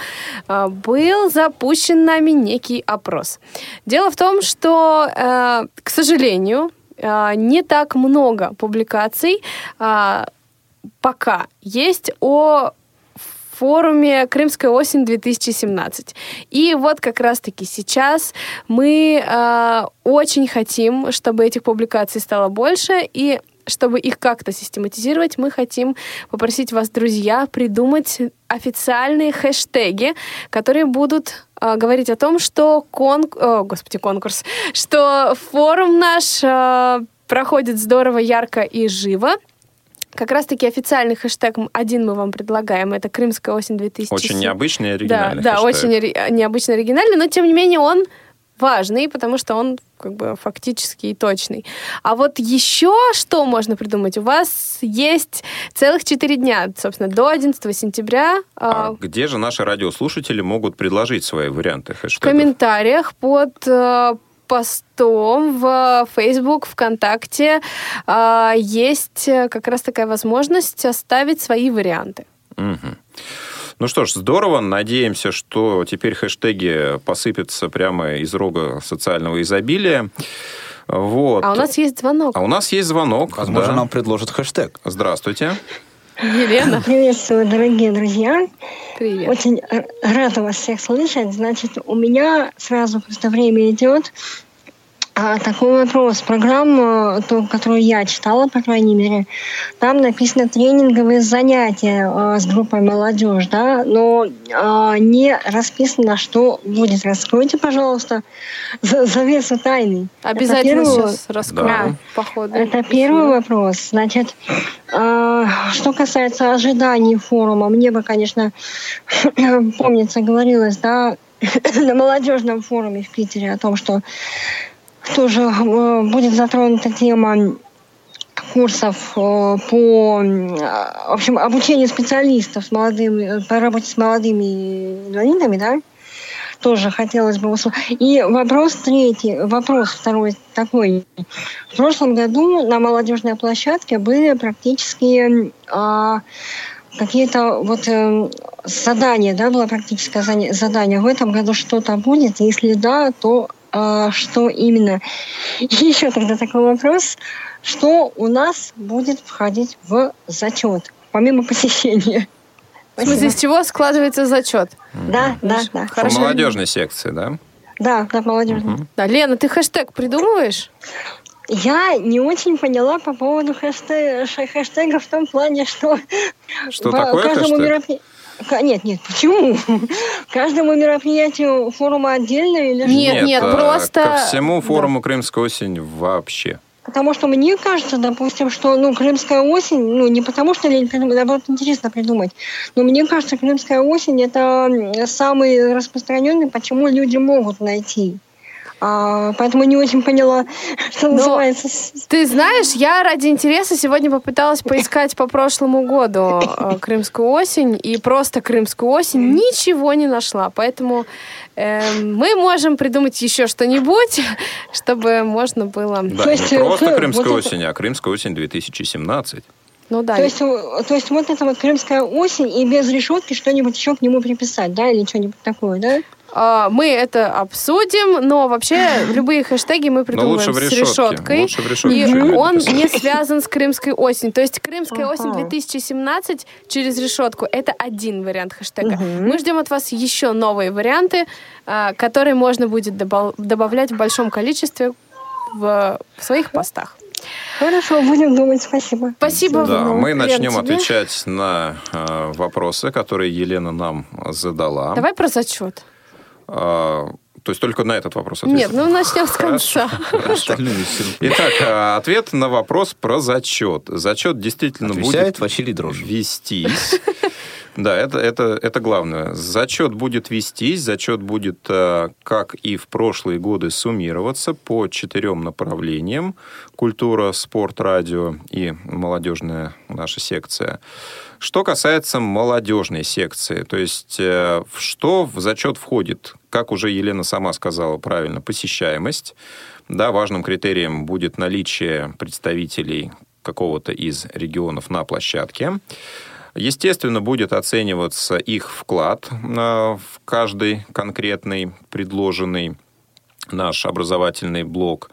а, был запущен нами некий опрос. Дело в том, что, э, к сожалению, а, не так много публикаций а, пока есть о форуме «Крымская осень-2017». И вот как раз-таки сейчас мы э, очень хотим, чтобы этих публикаций стало больше, и чтобы их как-то систематизировать, мы хотим попросить вас, друзья, придумать официальные хэштеги, которые будут э, говорить о том, что кон... о, господи, конкурс, что форум наш э, проходит здорово, ярко и живо, как раз-таки официальный хэштег один мы вам предлагаем. Это «Крымская осень 2007». Очень необычный и оригинальный Да, да хэштег. очень необычно оригинальный, но тем не менее он важный, потому что он как бы фактически и точный. А вот еще что можно придумать? У вас есть целых четыре дня, собственно, до 11 сентября. А, а где же наши радиослушатели могут предложить свои варианты хэштегов? В комментариях под э, постом в Facebook, ВКонтакте э, есть как раз такая возможность оставить свои варианты. Угу. Ну что ж, здорово. Надеемся, что теперь хэштеги посыпятся прямо из рога социального изобилия. Вот. А у нас есть звонок. А у нас есть звонок. Возможно, да. нам предложат хэштег. Здравствуйте. Елена. Приветствую, дорогие друзья. Привет. Очень рада вас всех слышать. Значит, у меня сразу просто время идет а, такой вопрос. Программа, ту, которую я читала, по крайней мере, там написано тренинговые занятия э, с группой молодежь, да, но э, не расписано, что будет. Раскройте, пожалуйста, завесу тайны. Обязательно первый... сейчас раскрою, да. по ходу. Это первый вопрос. Значит, э, что касается ожиданий форума, мне бы, конечно, помнится, говорилось, да, на молодежном форуме в Питере о том, что тоже э, будет затронута тема курсов э, по в общем, обучению специалистов с молодыми, по работе с молодыми инвалидами, да, тоже хотелось бы услышать. И вопрос третий, вопрос второй такой. В прошлом году на молодежной площадке были практически а, какие-то вот э, задания, да, было практическое задание. В этом году что-то будет? Если да, то а, что именно? И еще тогда такой вопрос. Что у нас будет входить в зачет, помимо посещения? В смысле, из чего складывается зачет? Да, да, да. Хорошо. Молодежной секции, да? Да, да, молодежной. Угу. Да, Лена, ты хэштег придумываешь? Я не очень поняла по поводу хэштега, хэштега в том плане, что, что такое каждому мероприятию нет, нет, почему? Каждому мероприятию форума отдельно или Нет, нет, нет просто... Ко всему форуму да. «Крымская осень» вообще. Потому что мне кажется, допустим, что ну, Крымская осень, ну не потому что лень придумать, наоборот, интересно придумать, но мне кажется, Крымская осень это самый распространенный, почему люди могут найти. А, поэтому не очень поняла, что Но называется. Ты знаешь, я ради интереса сегодня попыталась поискать по прошлому году э, Крымскую осень и просто Крымскую осень ничего не нашла. Поэтому э, мы можем придумать еще что-нибудь, чтобы можно было... Да, то есть, не просто э, Крымская вот осень, это... а Крымская осень 2017. Ну да. То есть, то есть вот это вот крымская осень и без решетки что-нибудь еще к нему приписать, да, или что-нибудь такое, да? А, мы это обсудим, но вообще любые хэштеги мы придумываем с решеткой. Лучше в решетке. И он не связан с Крымской осенью. То есть Крымская осень 2017 через решетку это один вариант хэштега. Мы ждем от вас еще новые варианты, а, которые можно будет добавлять в большом количестве в своих постах. Хорошо, будем думать. Спасибо. Спасибо. Да, мы начнем тебе. отвечать на э, вопросы, которые Елена нам задала. Давай про зачет. А, то есть только на этот вопрос ответить? Нет, ну начнем с конца. Итак, а, ответ на вопрос про зачет. Зачет действительно будет Василий Дрожжин. вестись. Да, это, это, это главное. Зачет будет вестись, зачет будет, а, как и в прошлые годы, суммироваться по четырем направлениям. Культура, спорт, радио и молодежная наша секция. Что касается молодежной секции, то есть э, что в зачет входит, как уже Елена сама сказала правильно, посещаемость. Да, важным критерием будет наличие представителей какого-то из регионов на площадке. Естественно, будет оцениваться их вклад э, в каждый конкретный предложенный наш образовательный блок,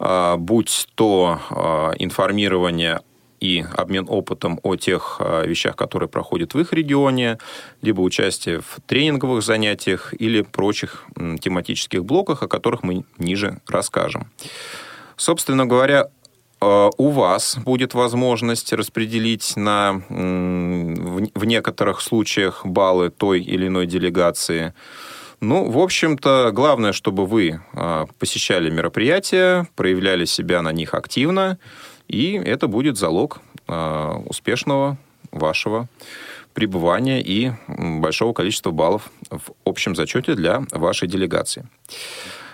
э, будь то информирование и обмен опытом о тех а, вещах, которые проходят в их регионе, либо участие в тренинговых занятиях или прочих тематических блоках, о которых мы ниже расскажем. Собственно говоря, а, у вас будет возможность распределить на, в некоторых случаях баллы той или иной делегации. Ну, в общем-то, главное, чтобы вы а, посещали мероприятия, проявляли себя на них активно, и это будет залог э, успешного вашего пребывания и большого количества баллов в общем зачете для вашей делегации.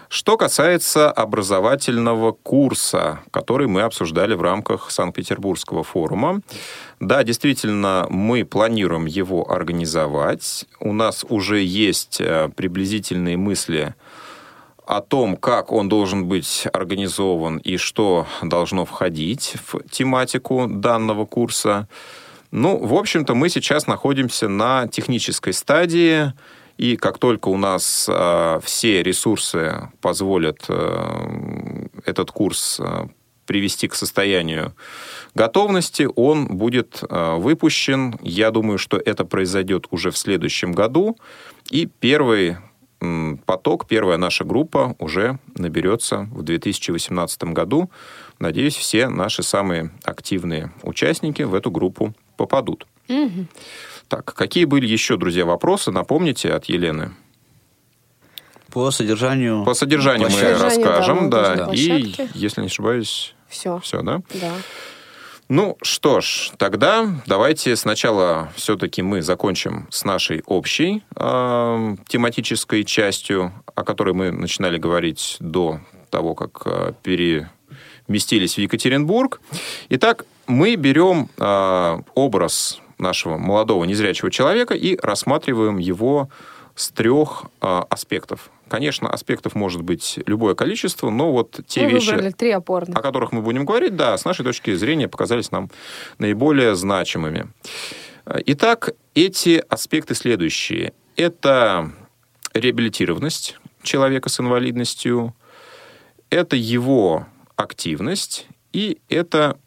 Что касается образовательного курса, который мы обсуждали в рамках Санкт-Петербургского форума, да, действительно, мы планируем его организовать. У нас уже есть э, приблизительные мысли о том, как он должен быть организован и что должно входить в тематику данного курса. Ну, в общем-то, мы сейчас находимся на технической стадии, и как только у нас э, все ресурсы позволят э, этот курс э, привести к состоянию готовности, он будет э, выпущен. Я думаю, что это произойдет уже в следующем году. И первый поток, первая наша группа уже наберется в 2018 году. Надеюсь, все наши самые активные участники в эту группу попадут. Угу. Так, какие были еще, друзья, вопросы? Напомните от Елены. По содержанию. По содержанию мы расскажем, да. да. И, если не ошибаюсь, все. Все, да? Да. Ну что ж, тогда давайте сначала все-таки мы закончим с нашей общей э, тематической частью, о которой мы начинали говорить до того, как э, переместились в Екатеринбург. Итак, мы берем э, образ нашего молодого незрячего человека и рассматриваем его с трех э, аспектов. Конечно, аспектов может быть любое количество, но вот те мы вещи, три опорных. о которых мы будем говорить, да, с нашей точки зрения показались нам наиболее значимыми. Итак, эти аспекты следующие. Это реабилитированность человека с инвалидностью, это его активность и это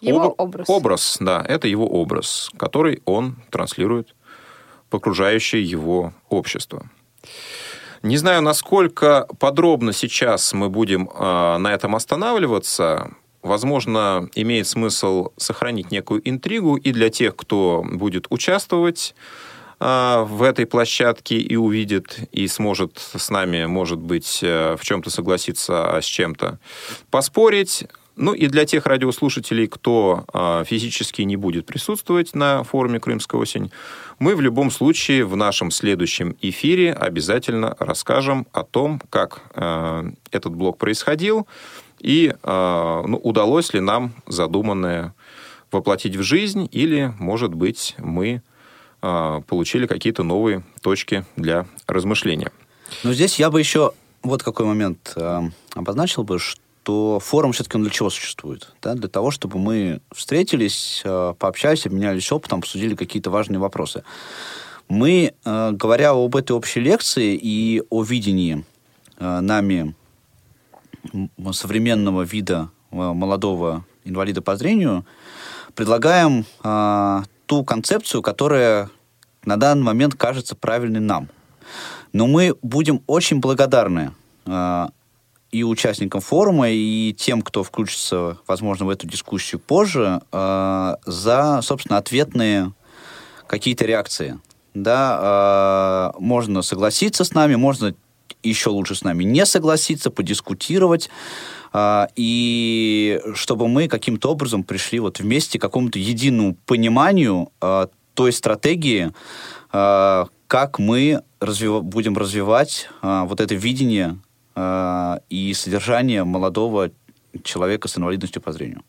его об... образ. Образ, да, это его образ, который он транслирует в окружающее его общество. Не знаю, насколько подробно сейчас мы будем э, на этом останавливаться. Возможно, имеет смысл сохранить некую интригу и для тех, кто будет участвовать э, в этой площадке и увидит, и сможет с нами, может быть, э, в чем-то согласиться, а с чем-то поспорить. Ну и для тех радиослушателей, кто э, физически не будет присутствовать на форуме «Крымская осень», мы в любом случае в нашем следующем эфире обязательно расскажем о том, как э, этот блок происходил и э, ну, удалось ли нам задуманное воплотить в жизнь или, может быть, мы получили какие-то новые точки для размышления. Но здесь я бы еще вот какой момент э, обозначил бы, что что форум все-таки для чего существует? Да? Для того, чтобы мы встретились, э, пообщались, обменялись опытом, обсудили какие-то важные вопросы. Мы, э, говоря об этой общей лекции и о видении э, нами современного вида молодого инвалида по зрению, предлагаем ту концепцию, которая на данный момент кажется правильной нам. Но мы будем очень благодарны и участникам форума, и тем, кто включится, возможно, в эту дискуссию позже, э, за, собственно, ответные какие-то реакции. Да, э, можно согласиться с нами, можно еще лучше с нами не согласиться, подискутировать, э, и чтобы мы каким-то образом пришли вот вместе к какому-то единому пониманию э, той стратегии, э, как мы развив... будем развивать э, вот это видение э, и содержание молодого человека с инвалидностью по зрению.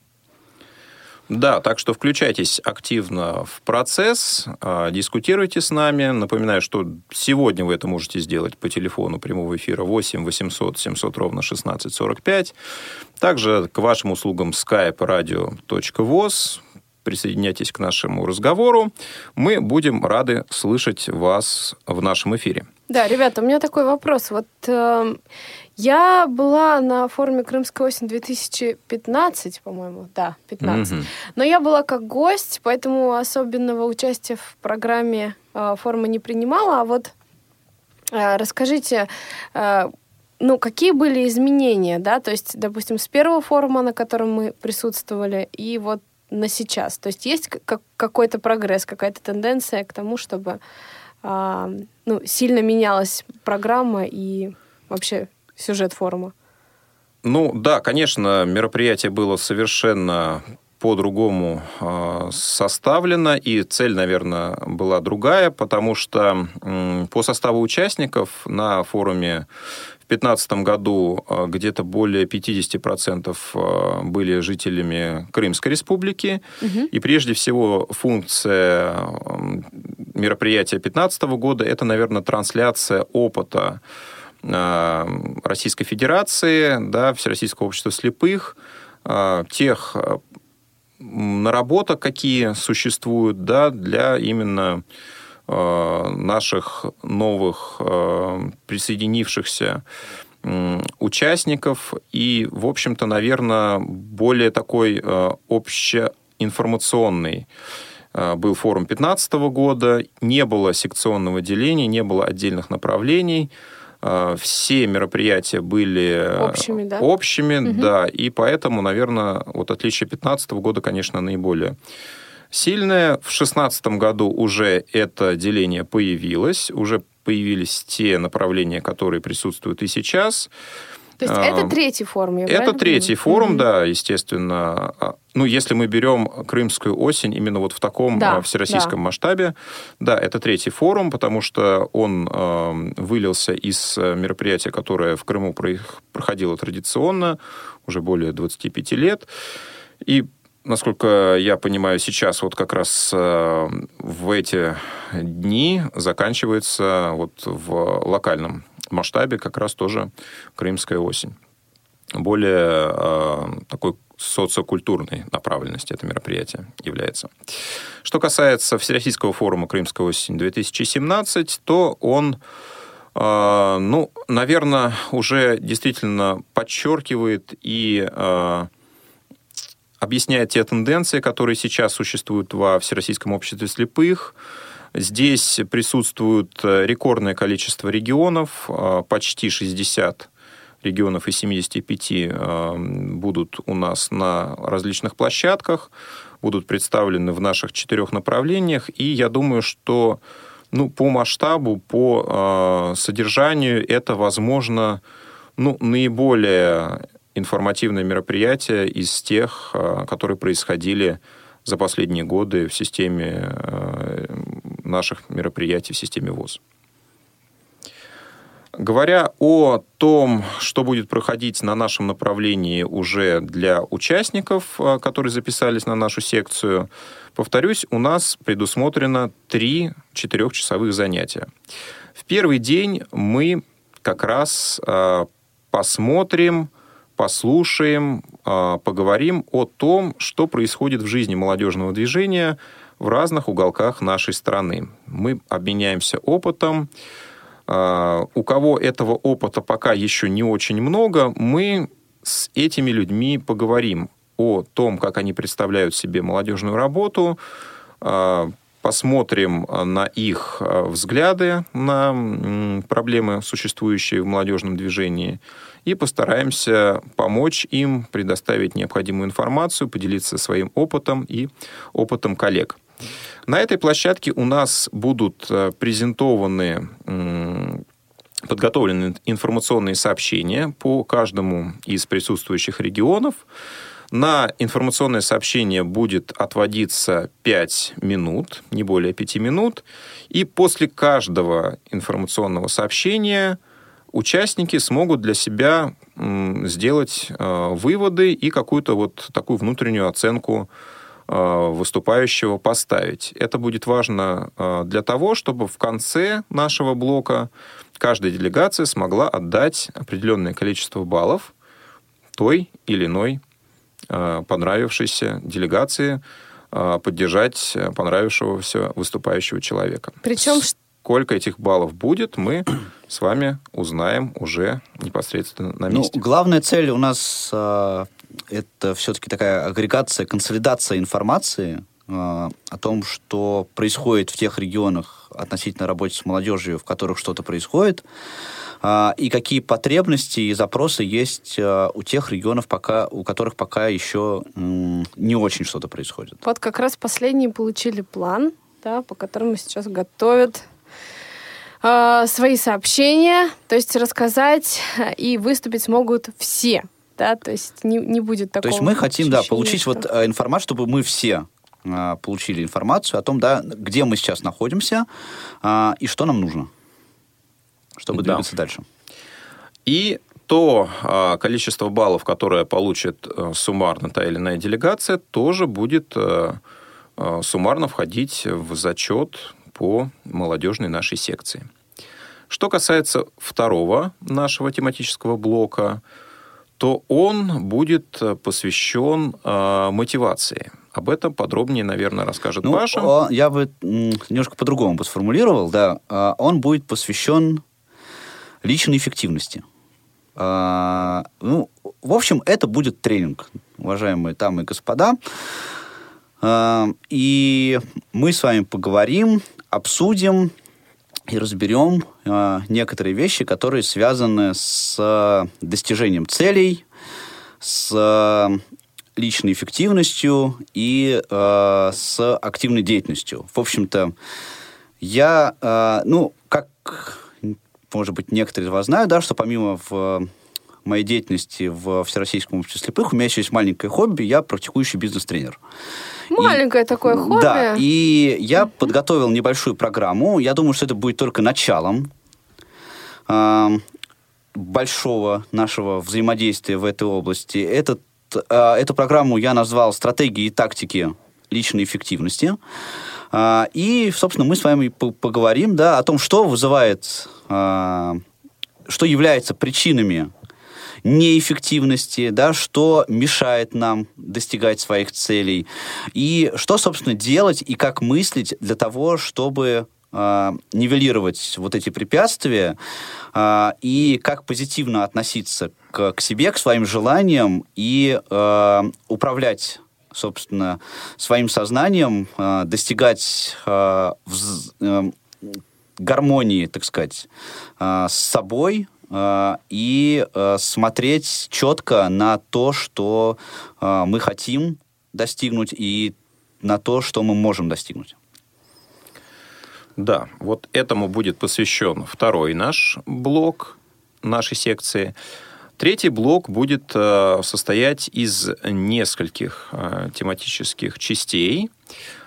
Да, так что включайтесь активно в процесс, э, дискутируйте с нами. Напоминаю, что сегодня вы это можете сделать по телефону прямого эфира 8 800 700 ровно 1645. Также к вашим услугам skype radio.voz. Присоединяйтесь к нашему разговору. Мы будем рады слышать вас в нашем эфире. Да, ребята, у меня такой вопрос. Вот э, я была на форуме Крымская осень 2015, по-моему, да, 15. Угу. Но я была как гость, поэтому особенного участия в программе э, форума не принимала. А вот э, расскажите, э, ну, какие были изменения, да, то есть, допустим, с первого форума, на котором мы присутствовали, и вот на сейчас. То есть есть какой-то прогресс, какая-то тенденция к тому, чтобы а, ну, сильно менялась программа и вообще сюжет форума? Ну да, конечно, мероприятие было совершенно по-другому э, составлена, и цель, наверное, была другая, потому что по составу участников на форуме в 2015 году э, где-то более 50% э, были жителями Крымской республики, угу. и прежде всего функция мероприятия 2015 года – это, наверное, трансляция опыта Российской Федерации, да, Всероссийского общества слепых, тех наработок, какие существуют да, для именно э, наших новых э, присоединившихся участников. И, в общем-то, наверное, более такой э, общеинформационный был форум 2015 года, не было секционного деления, не было отдельных направлений, Э, все мероприятия были общими, да, общими, угу. да и поэтому, наверное, вот отличие 2015 года, конечно, наиболее сильное. В 2016 году уже это деление появилось, уже появились те направления, которые присутствуют и сейчас. То есть это третий форум, я Это третий форум, да, естественно. А, ну, если мы берем Крымскую осень именно вот в таком да, а, всероссийском да. масштабе, да, это третий форум, потому что он э, вылился из э, мероприятия, которое в Крыму проходило традиционно уже более 25 лет. И насколько я понимаю, сейчас вот как раз э, в эти дни заканчивается вот в локальном масштабе как раз тоже Крымская осень. Более э, такой социокультурной направленности это мероприятие является. Что касается Всероссийского форума «Крымская осень-2017», то он, э, ну, наверное, уже действительно подчеркивает и э, объясняет те тенденции, которые сейчас существуют во Всероссийском обществе слепых, Здесь присутствует э, рекордное количество регионов, э, почти 60 регионов из 75 э, будут у нас на различных площадках, будут представлены в наших четырех направлениях, и я думаю, что ну, по масштабу, по содержанию это, возможно, ну, наиболее информативное мероприятие из тех, которые происходили за последние годы в системе наших мероприятий в системе ВОЗ. Говоря о том, что будет проходить на нашем направлении уже для участников, э, которые записались на нашу секцию, повторюсь, у нас предусмотрено три четырехчасовых занятия. В первый день мы как раз э, посмотрим, послушаем, э, поговорим о том, что происходит в жизни молодежного движения – в разных уголках нашей страны. Мы обменяемся опытом. А, у кого этого опыта пока еще не очень много, мы с этими людьми поговорим о том, как они представляют себе молодежную работу, а, посмотрим на их а, взгляды на проблемы, существующие в молодежном движении, и постараемся помочь им предоставить необходимую информацию, поделиться своим опытом и опытом коллег. На этой площадке у нас будут э, презентованы подготовлены информационные сообщения по каждому из присутствующих регионов. На информационное сообщение будет отводиться 5 минут, не более 5 минут. И после каждого информационного сообщения участники смогут для себя сделать э, выводы и какую-то вот такую внутреннюю оценку выступающего поставить. Это будет важно э, для того, чтобы в конце нашего блока каждая делегация смогла отдать определенное количество баллов той или иной э, понравившейся делегации, поддержать понравившегося выступающего человека. Причем сколько этих баллов будет, мы с вами узнаем уже непосредственно на ну, месте. Ну, главная цель у нас это все-таки такая агрегация, консолидация информации э, о том, что происходит в тех регионах относительно работы с молодежью, в которых что-то происходит, э, и какие потребности и запросы есть э, у тех регионов, пока, у которых пока еще э, не очень что-то происходит. Вот как раз последние получили план, да, по которому сейчас готовят свои сообщения, то есть рассказать и выступить смогут все да, то есть не, не будет такого То есть мы хотим, да, получить что- вот э, информацию, чтобы мы все а, получили информацию о том, да, где мы сейчас находимся а, и что нам нужно, чтобы Да. двигаться дальше. И то а, количество баллов, которое получит а, суммарно та или иная делегация, тоже будет а, суммарно входить в зачет по молодежной нашей секции. Что касается второго нашего тематического блока, то он будет э, посвящен а, мотивации. Об этом подробнее, наверное, расскажет Ну, Паша. я бы немножко по-другому бы сформулировал, да. А, Он будет посвящен личной эффективности. А, Ну, в общем, это будет тренинг, уважаемые дамы и господа. А, И мы с вами поговорим, обсудим и разберем а, некоторые вещи, которые связаны с а, достижением целей, с а, личной эффективностью и а, с активной деятельностью. В общем-то, я, а, ну, как, может быть, некоторые из вас знают, да, что помимо в моей деятельности в Всероссийском обществе слепых, у меня еще есть маленькое хобби, я практикующий бизнес-тренер. Маленькое такое хобби. Да, и я подготовил небольшую программу. Я думаю, что это будет только началом а, большого нашего взаимодействия в этой области. Этот, а, эту программу я назвал «Стратегии и тактики личной эффективности». А, и, собственно, мы с вами по- поговорим да, о том, что вызывает, а, что является причинами неэффективности, да, что мешает нам достигать своих целей, и что, собственно, делать и как мыслить для того, чтобы а, нивелировать вот эти препятствия а, и как позитивно относиться к, к себе, к своим желаниям и а, управлять собственно, своим сознанием, а, достигать а, вз- эм, гармонии, так сказать, с собой и а, смотреть четко на то, что а, мы хотим достигнуть и на то, что мы можем достигнуть. Да, вот этому будет посвящен второй наш блок нашей секции. Третий блок будет э, состоять из нескольких э, тематических частей.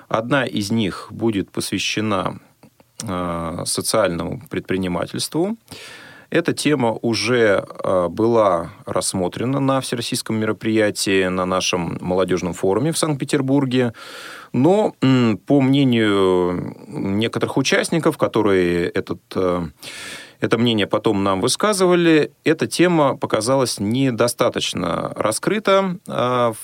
Одна из них будет посвящена э, социальному предпринимательству. Эта тема уже э, была рассмотрена на всероссийском мероприятии на нашем молодежном форуме в Санкт-Петербурге. Но, по мнению некоторых участников, которые этот, э, это мнение потом нам высказывали, эта тема показалась недостаточно раскрыта в,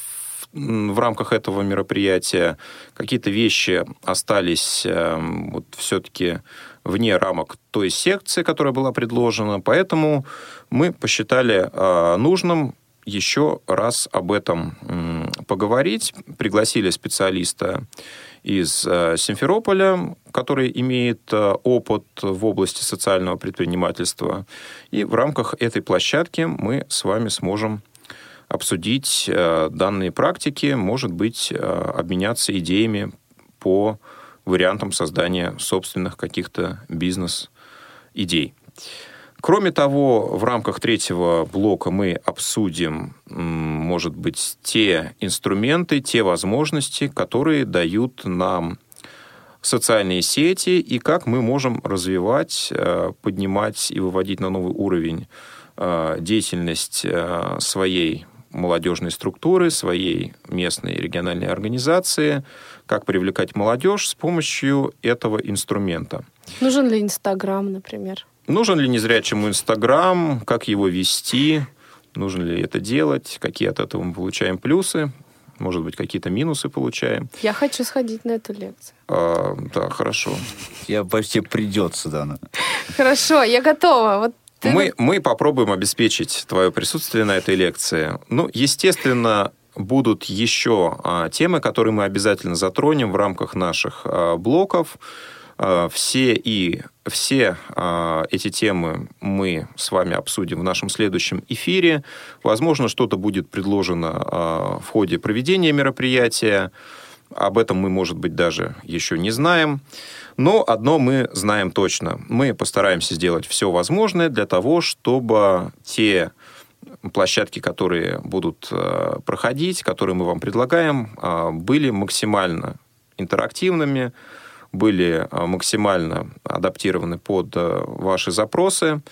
м, в рамках этого мероприятия. Какие-то вещи остались э, вот, все-таки вне рамок той секции, которая была предложена. Поэтому мы посчитали э, нужным еще раз об этом поговорить. Пригласили специалиста из э, Симферополя, который имеет э, опыт в области социального предпринимательства. И в рамках этой площадки мы с вами сможем обсудить данные практики, может быть, обменяться идеями по вариантам создания собственных каких-то бизнес-идей. Кроме того, в рамках третьего блока мы обсудим, может быть, те инструменты, те возможности, которые дают нам социальные сети и как мы можем развивать, э, поднимать и выводить на новый уровень э, деятельность э, своей молодежной структуры, своей местной и региональной организации, как привлекать молодежь с помощью этого инструмента. Нужен ли Инстаграм, например? Нужен ли незрячему Инстаграм, как его вести, нужно ли это делать, какие от этого мы получаем плюсы, может быть, какие-то минусы получаем. Я хочу сходить на эту лекцию. А, да, хорошо. Я тебе придется, Дана. Хорошо, я готова. Вот ты Мы, мы попробуем обеспечить твое присутствие на этой лекции. Ну, естественно, будут еще а, темы, которые мы обязательно затронем в рамках наших а, блоков. А, все и все а, эти темы мы с вами обсудим в нашем следующем эфире. Возможно, что-то будет предложено а, в ходе проведения мероприятия. Об этом мы, может быть, даже еще не знаем. Но одно мы знаем точно. Мы постараемся сделать все возможное для того, чтобы те площадки, которые будут э, проходить, которые мы вам предлагаем, э, были максимально интерактивными, были э, максимально адаптированы под ваши запросы.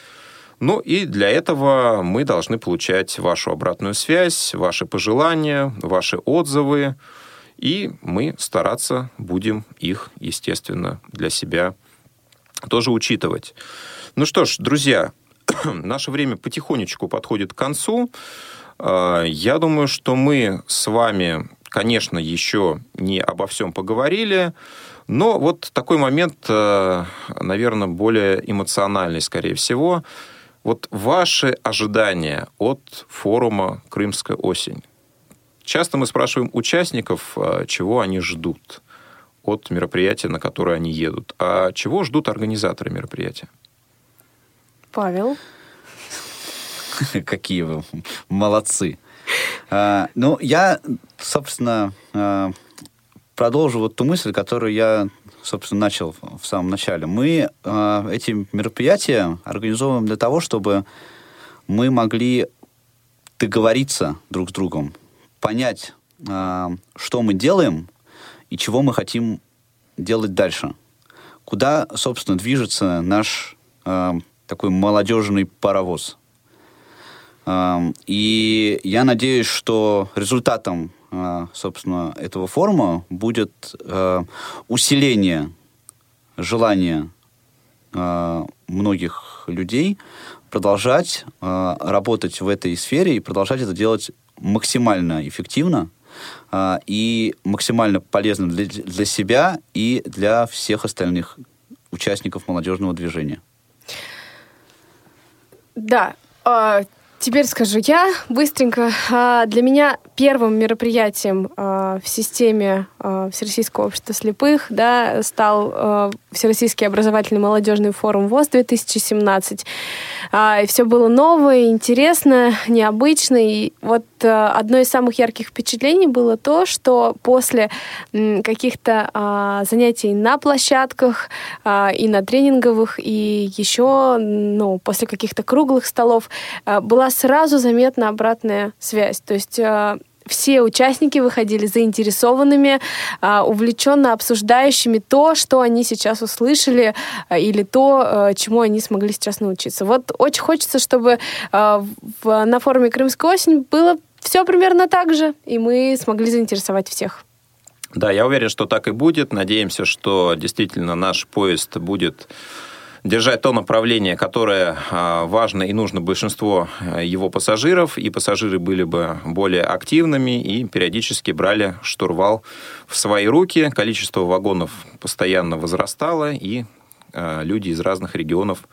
Ну и для этого мы должны получать вашу обратную связь, ваши пожелания, ваши отзывы, и мы стараться будем их, естественно, для себя тоже учитывать. Ну что ж, друзья, наше время потихонечку подходит к концу. А, я думаю, что мы с вами, конечно, еще не обо всем поговорили, но вот такой момент, э, наверное, более эмоциональный, скорее всего. Вот ваши ожидания от форума «Крымская осень». Часто мы спрашиваем участников, э, чего они ждут от мероприятия, на которое они едут. А чего ждут организаторы мероприятия? Павел. Какие вы молодцы. А, ну, я, собственно, а, продолжу вот ту мысль, которую я, собственно, начал в самом начале. Мы а, эти мероприятия организовываем для того, чтобы мы могли договориться друг с другом, понять, что мы делаем и чего мы хотим делать дальше. Куда, собственно, движется наш такой молодежный паровоз. И я надеюсь, что результатом, а, собственно, этого форума будет а, усиление желания а, многих людей продолжать работать в этой сфере и продолжать это делать максимально эффективно и максимально полезно для, для себя и для всех остальных участников молодежного движения. Да. А, теперь скажу я быстренько. А, для меня первым мероприятием а, в системе Всероссийского общества слепых да, стал Всероссийский образовательный молодежный форум ВОЗ 2017. И все было новое, интересно, необычно. И вот одно из самых ярких впечатлений было то, что после каких-то занятий на площадках и на тренинговых, и еще ну, после каких-то круглых столов была сразу заметна обратная связь. То есть все участники выходили заинтересованными, а, увлеченно обсуждающими то, что они сейчас услышали, а, или то, чему они смогли сейчас научиться. Вот очень хочется, чтобы на форуме «Крымская осень» было все примерно так же, и мы смогли заинтересовать всех. Да, я уверен, что так и будет. Надеемся, что действительно наш поезд будет держать то направление, которое а, важно и нужно большинству а, его пассажиров, и пассажиры были бы более активными и периодически брали штурвал в свои руки. Количество вагонов постоянно возрастало, и а, люди из разных регионов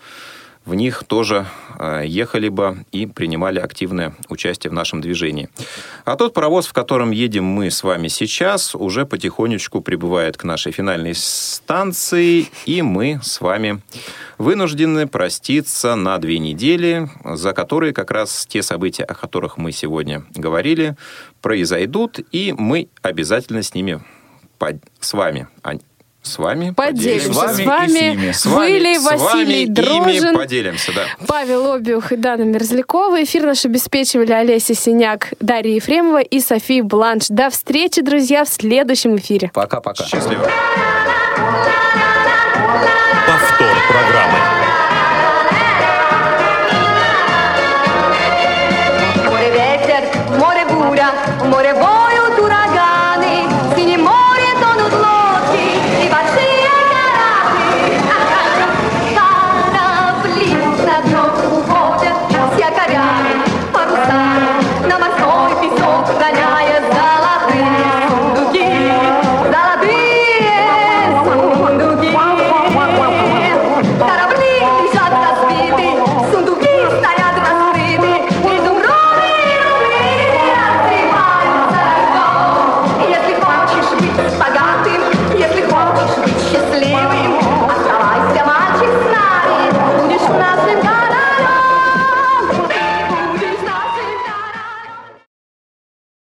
в них тоже э, ехали бы и принимали активное участие в нашем движении. А тот паровоз, в котором едем мы с вами сейчас, уже потихонечку прибывает к нашей финальной станции, и мы с вами вынуждены проститься на две недели, за которые как раз те события, о которых мы сегодня говорили, произойдут, и мы обязательно с ними с вами с вами поделимся. С вами, с вами, с вами были Василий Дрожин, поделимся, да. Павел Обиух и Дана Мерзлякова. Эфир наш обеспечивали Олеся Синяк, Дарья Ефремова и София Бланш. До встречи, друзья, в следующем эфире. Пока-пока. Счастливо. Повтор программы.